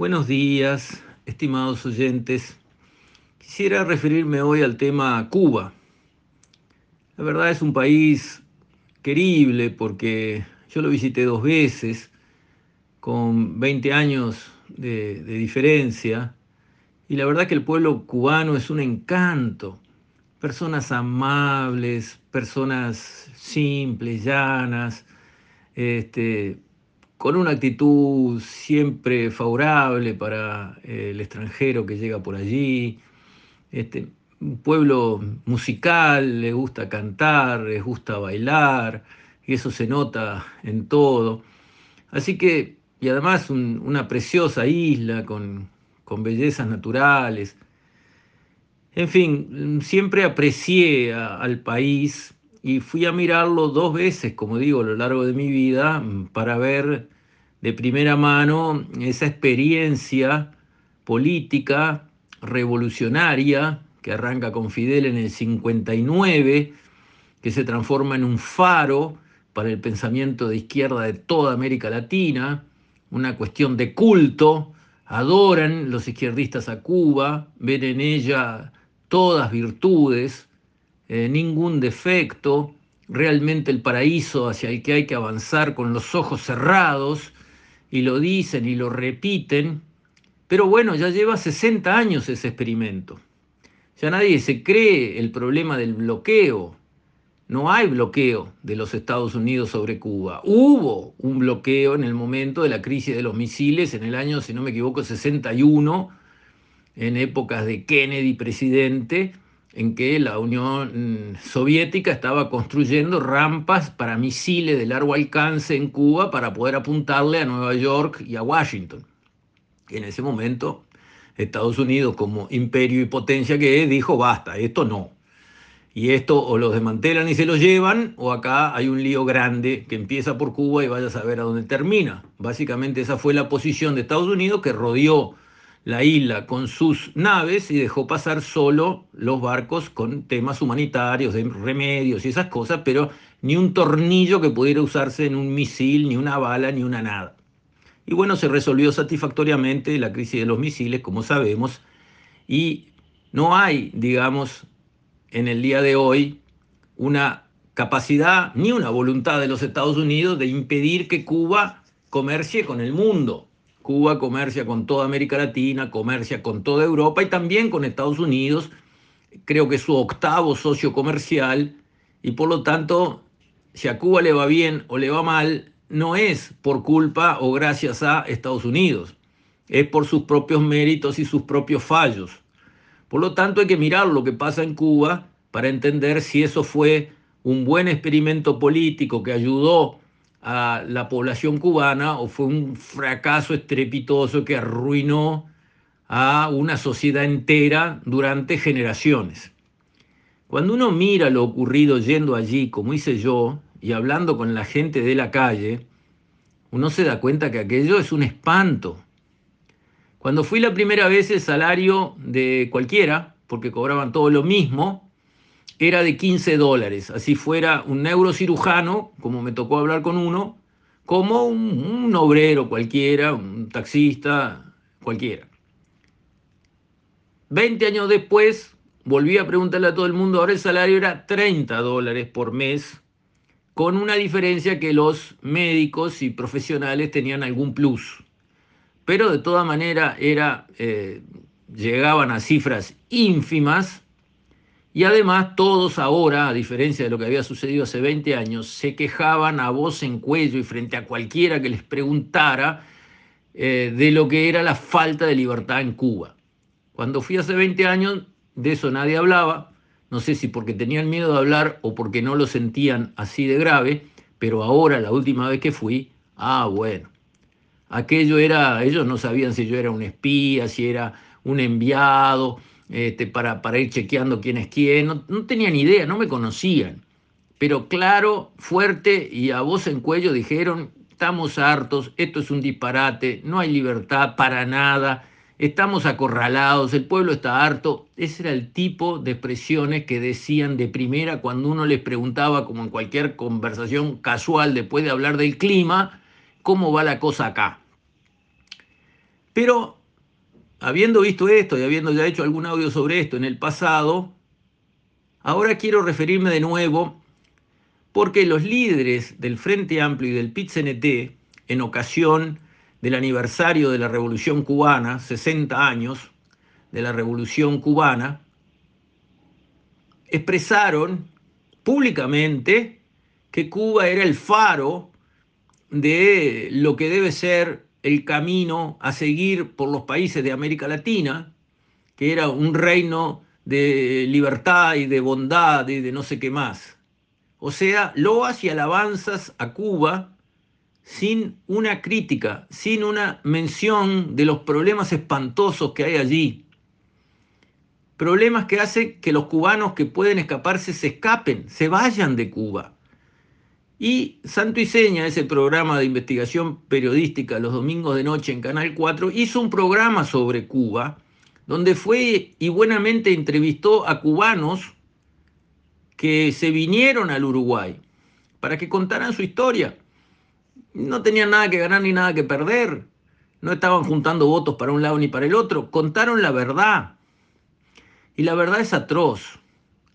Buenos días, estimados oyentes. Quisiera referirme hoy al tema Cuba. La verdad es un país querible porque yo lo visité dos veces, con 20 años de, diferencia, y la verdad que el pueblo cubano es un encanto. Personas amables, personas simples, llanas, este, con una actitud siempre favorable para eh, el extranjero que llega por allí. Este, un pueblo musical, le gusta cantar, les gusta bailar, y eso se nota en todo. Así que, y además una preciosa isla con, con bellezas naturales. En fin, siempre aprecié al país y fui a mirarlo dos veces, como digo, a lo largo de mi vida, para ver de primera mano esa experiencia política revolucionaria que arranca con Fidel en el 59, que se transforma en un faro para el pensamiento de izquierda de toda América Latina, una cuestión de culto, adoran los izquierdistas a Cuba, ven en ella todas virtudes, eh, ningún defecto, realmente el paraíso hacia el que hay que avanzar con los ojos cerrados, y lo dicen y lo repiten, pero bueno, ya lleva 60 años ese experimento. Ya nadie se cree el problema del bloqueo. No hay bloqueo de los Estados Unidos sobre Cuba. Hubo un bloqueo en el momento de la crisis de los misiles en el año, si no me equivoco, 61, en épocas de Kennedy presidente, en que la Unión Soviética estaba construyendo rampas para misiles de largo alcance en Cuba para poder apuntarle a Nueva York y a Washington. En ese momento, Estados Unidos, como imperio y potencia que es, dijo, basta, esto no. Y esto o los desmantelan y se lo llevan, o acá hay un lío grande que empieza por Cuba y vaya a saber a dónde termina. Básicamente esa fue la posición de Estados Unidos que rodeó la isla con sus naves y dejó pasar solo los barcos con temas humanitarios, de remedios y esas cosas, pero ni un tornillo que pudiera usarse en un misil, ni una bala, ni una nada. Y bueno, se resolvió satisfactoriamente la crisis de los misiles, como sabemos, y no hay, digamos, en el día de hoy una capacidad ni una voluntad de los Estados Unidos de impedir que Cuba comercie con el mundo. Cuba comercia con toda América Latina, comercia con toda Europa y también con Estados Unidos. Creo que es su octavo socio comercial y por lo tanto, si a Cuba le va bien o le va mal, no es por culpa o gracias a Estados Unidos, es por sus propios méritos y sus propios fallos. Por lo tanto, hay que mirar lo que pasa en Cuba para entender si eso fue un buen experimento político que ayudó a la población cubana o fue un fracaso estrepitoso que arruinó a una sociedad entera durante generaciones. Cuando uno mira lo ocurrido yendo allí, como hice yo, y hablando con la gente de la calle, uno se da cuenta que aquello es un espanto. Cuando fui la primera vez el salario de cualquiera, porque cobraban todo lo mismo, era de 15 dólares, así fuera un neurocirujano, como me tocó hablar con uno, como un, obrero cualquiera, un taxista cualquiera. 20 años después, volví a preguntarle a todo el mundo, ahora el salario era 30 dólares por mes, con una diferencia que los médicos y profesionales tenían algún plus. Pero de toda manera era, eh, llegaban a cifras ínfimas y además todos ahora, a diferencia de lo que había sucedido hace 20 años, se quejaban a voz en cuello y frente a cualquiera que les preguntara eh, de lo que era la falta de libertad en Cuba. Cuando fui hace 20 años, de eso nadie hablaba, no sé si porque tenían miedo de hablar o porque no lo sentían así de grave, pero ahora, la última vez que fui, ah, bueno, aquello era, ellos no sabían si yo era un espía, si era un enviado, este, para, para, ir chequeando quién es quién, no, no tenían idea, no me conocían. Pero claro, fuerte y a voz en cuello dijeron, estamos hartos, esto es un disparate, no hay libertad para nada, estamos acorralados, el pueblo está harto. Ese era el tipo de expresiones que decían de primera cuando uno les preguntaba, como en cualquier conversación casual después de hablar del clima, cómo va la cosa acá. Pero habiendo visto esto y habiendo ya hecho algún audio sobre esto en el pasado, ahora quiero referirme de nuevo porque los líderes del Frente Amplio y del PIT-CNT, en ocasión del aniversario de la Revolución Cubana, 60 años de la Revolución Cubana, expresaron públicamente que Cuba era el faro de lo que debe ser el camino a seguir por los países de América Latina, que era un reino de libertad y de bondad y de no sé qué más. O sea, loas y alabanzas a Cuba sin una crítica, sin una mención de los problemas espantosos que hay allí. Problemas que hacen que los cubanos que pueden escaparse se escapen, se vayan de Cuba. Y Santo y Seña, ese programa de investigación periodística los domingos de noche en Canal 4, hizo un programa sobre Cuba, donde fue y buenamente entrevistó a cubanos que se vinieron al Uruguay para que contaran su historia. No tenían nada que ganar ni nada que perder, no estaban juntando votos para un lado ni para el otro, contaron la verdad. Y la verdad es atroz,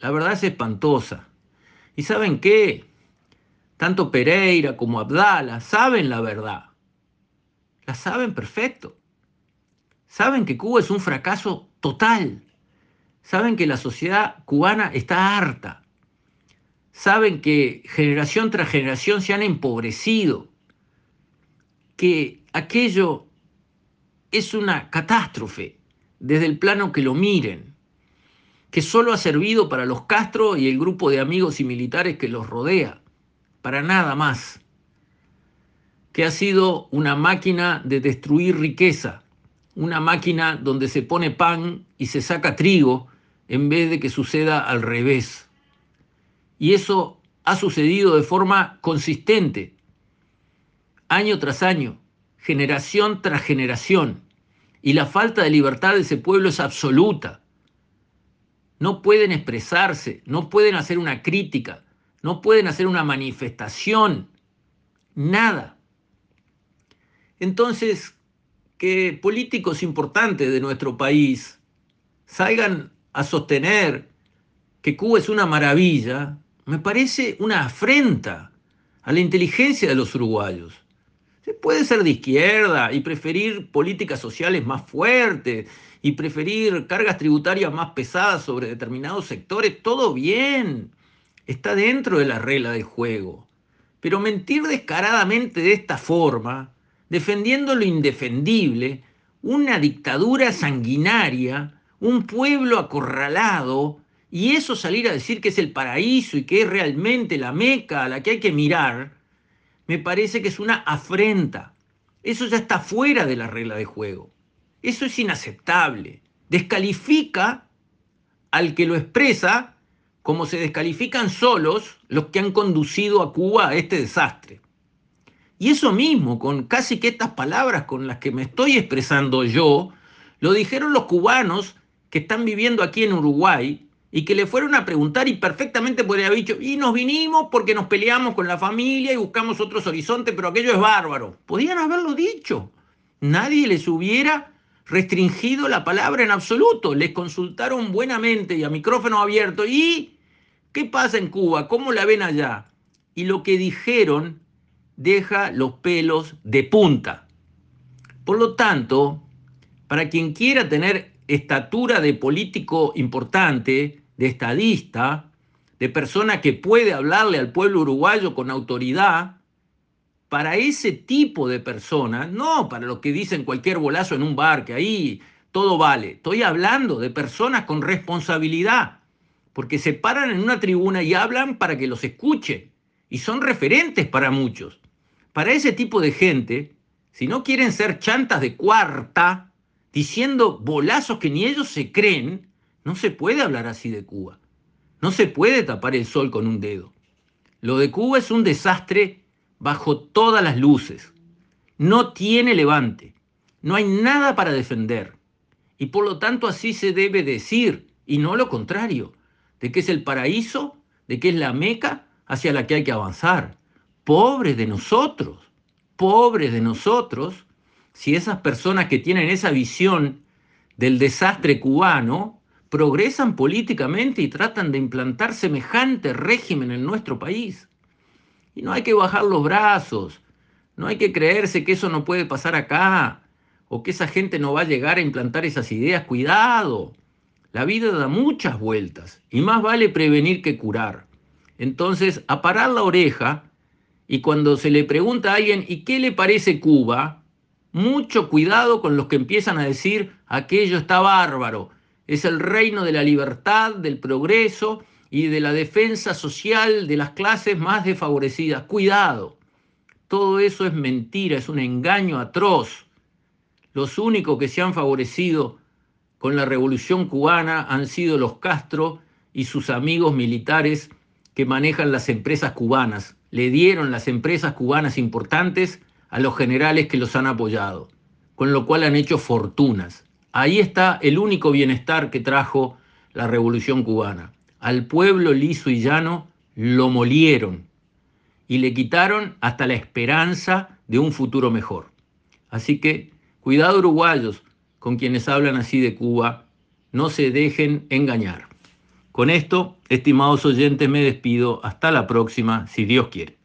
la verdad es espantosa. ¿Y saben qué? Tanto Pereira como Abdala saben la verdad. La saben perfecto. Saben que Cuba es un fracaso total. Saben que la sociedad cubana está harta. Saben que generación tras generación se han empobrecido. Que aquello es una catástrofe desde el plano que lo miren. Que solo ha servido para los Castro y el grupo de amigos y militares que los rodea para nada más, que ha sido una máquina de destruir riqueza, una máquina donde se pone pan y se saca trigo en vez de que suceda al revés. Y eso ha sucedido de forma consistente, año tras año, generación tras generación, y la falta de libertad de ese pueblo es absoluta. No pueden expresarse, no pueden hacer una crítica, no pueden hacer una manifestación, nada. Entonces, que políticos importantes de nuestro país salgan a sostener que Cuba es una maravilla, me parece una afrenta a la inteligencia de los uruguayos. Se puede ser de izquierda y preferir políticas sociales más fuertes y preferir cargas tributarias más pesadas sobre determinados sectores, todo bien está dentro de la regla de juego. Pero mentir descaradamente de esta forma, defendiendo lo indefendible, una dictadura sanguinaria, un pueblo acorralado, y eso salir a decir que es el paraíso y que es realmente la meca a la que hay que mirar, me parece que es una afrenta. Eso ya está fuera de la regla de juego. Eso es inaceptable. Descalifica al que lo expresa como se descalifican solos los que han conducido a Cuba a este desastre. Y eso mismo, con casi que estas palabras con las que me estoy expresando yo, lo dijeron los cubanos que están viviendo aquí en Uruguay y que le fueron a preguntar y perfectamente podría haber dicho, y nos vinimos porque nos peleamos con la familia y buscamos otros horizontes, pero aquello es bárbaro. Podían haberlo dicho. Nadie les hubiera restringido la palabra en absoluto. Les consultaron buenamente y a micrófono abierto. ¿Y qué pasa en Cuba? ¿Cómo la ven allá? Y lo que dijeron deja los pelos de punta. Por lo tanto, para quien quiera tener estatura de político importante, de estadista, de persona que puede hablarle al pueblo uruguayo con autoridad, para ese tipo de personas, no para los que dicen cualquier bolazo en un bar, que ahí todo vale. Estoy hablando de personas con responsabilidad, porque se paran en una tribuna y hablan para que los escuchen, y son referentes para muchos. Para ese tipo de gente, si no quieren ser chantas de cuarta, diciendo bolazos que ni ellos se creen, no se puede hablar así de Cuba. No se puede tapar el sol con un dedo. Lo de Cuba es un desastre bajo todas las luces. No tiene levante. No hay nada para defender. Y por lo tanto así se debe decir, y no lo contrario, de que es el paraíso, de que es la meca hacia la que hay que avanzar. Pobres de nosotros, pobres de nosotros, si esas personas que tienen esa visión del desastre cubano progresan políticamente y tratan de implantar semejante régimen en nuestro país. Y no hay que bajar los brazos, no hay que creerse que eso no puede pasar acá o que esa gente no va a llegar a implantar esas ideas. Cuidado, la vida da muchas vueltas y más vale prevenir que curar. Entonces, a parar la oreja y cuando se le pregunta a alguien, ¿y qué le parece Cuba? Mucho cuidado con los que empiezan a decir, aquello está bárbaro, es el reino de la libertad, del progreso y de la defensa social de las clases más desfavorecidas. Cuidado, todo eso es mentira, es un engaño atroz. Los únicos que se han favorecido con la revolución cubana han sido los Castro y sus amigos militares que manejan las empresas cubanas. Le dieron las empresas cubanas importantes a los generales que los han apoyado, con lo cual han hecho fortunas. Ahí está el único bienestar que trajo la revolución cubana. Al pueblo liso y llano lo molieron y le quitaron hasta la esperanza de un futuro mejor. Así que cuidado uruguayos con quienes hablan así de Cuba, no se dejen engañar. Con esto, estimados oyentes, me despido. Hasta la próxima, si Dios quiere.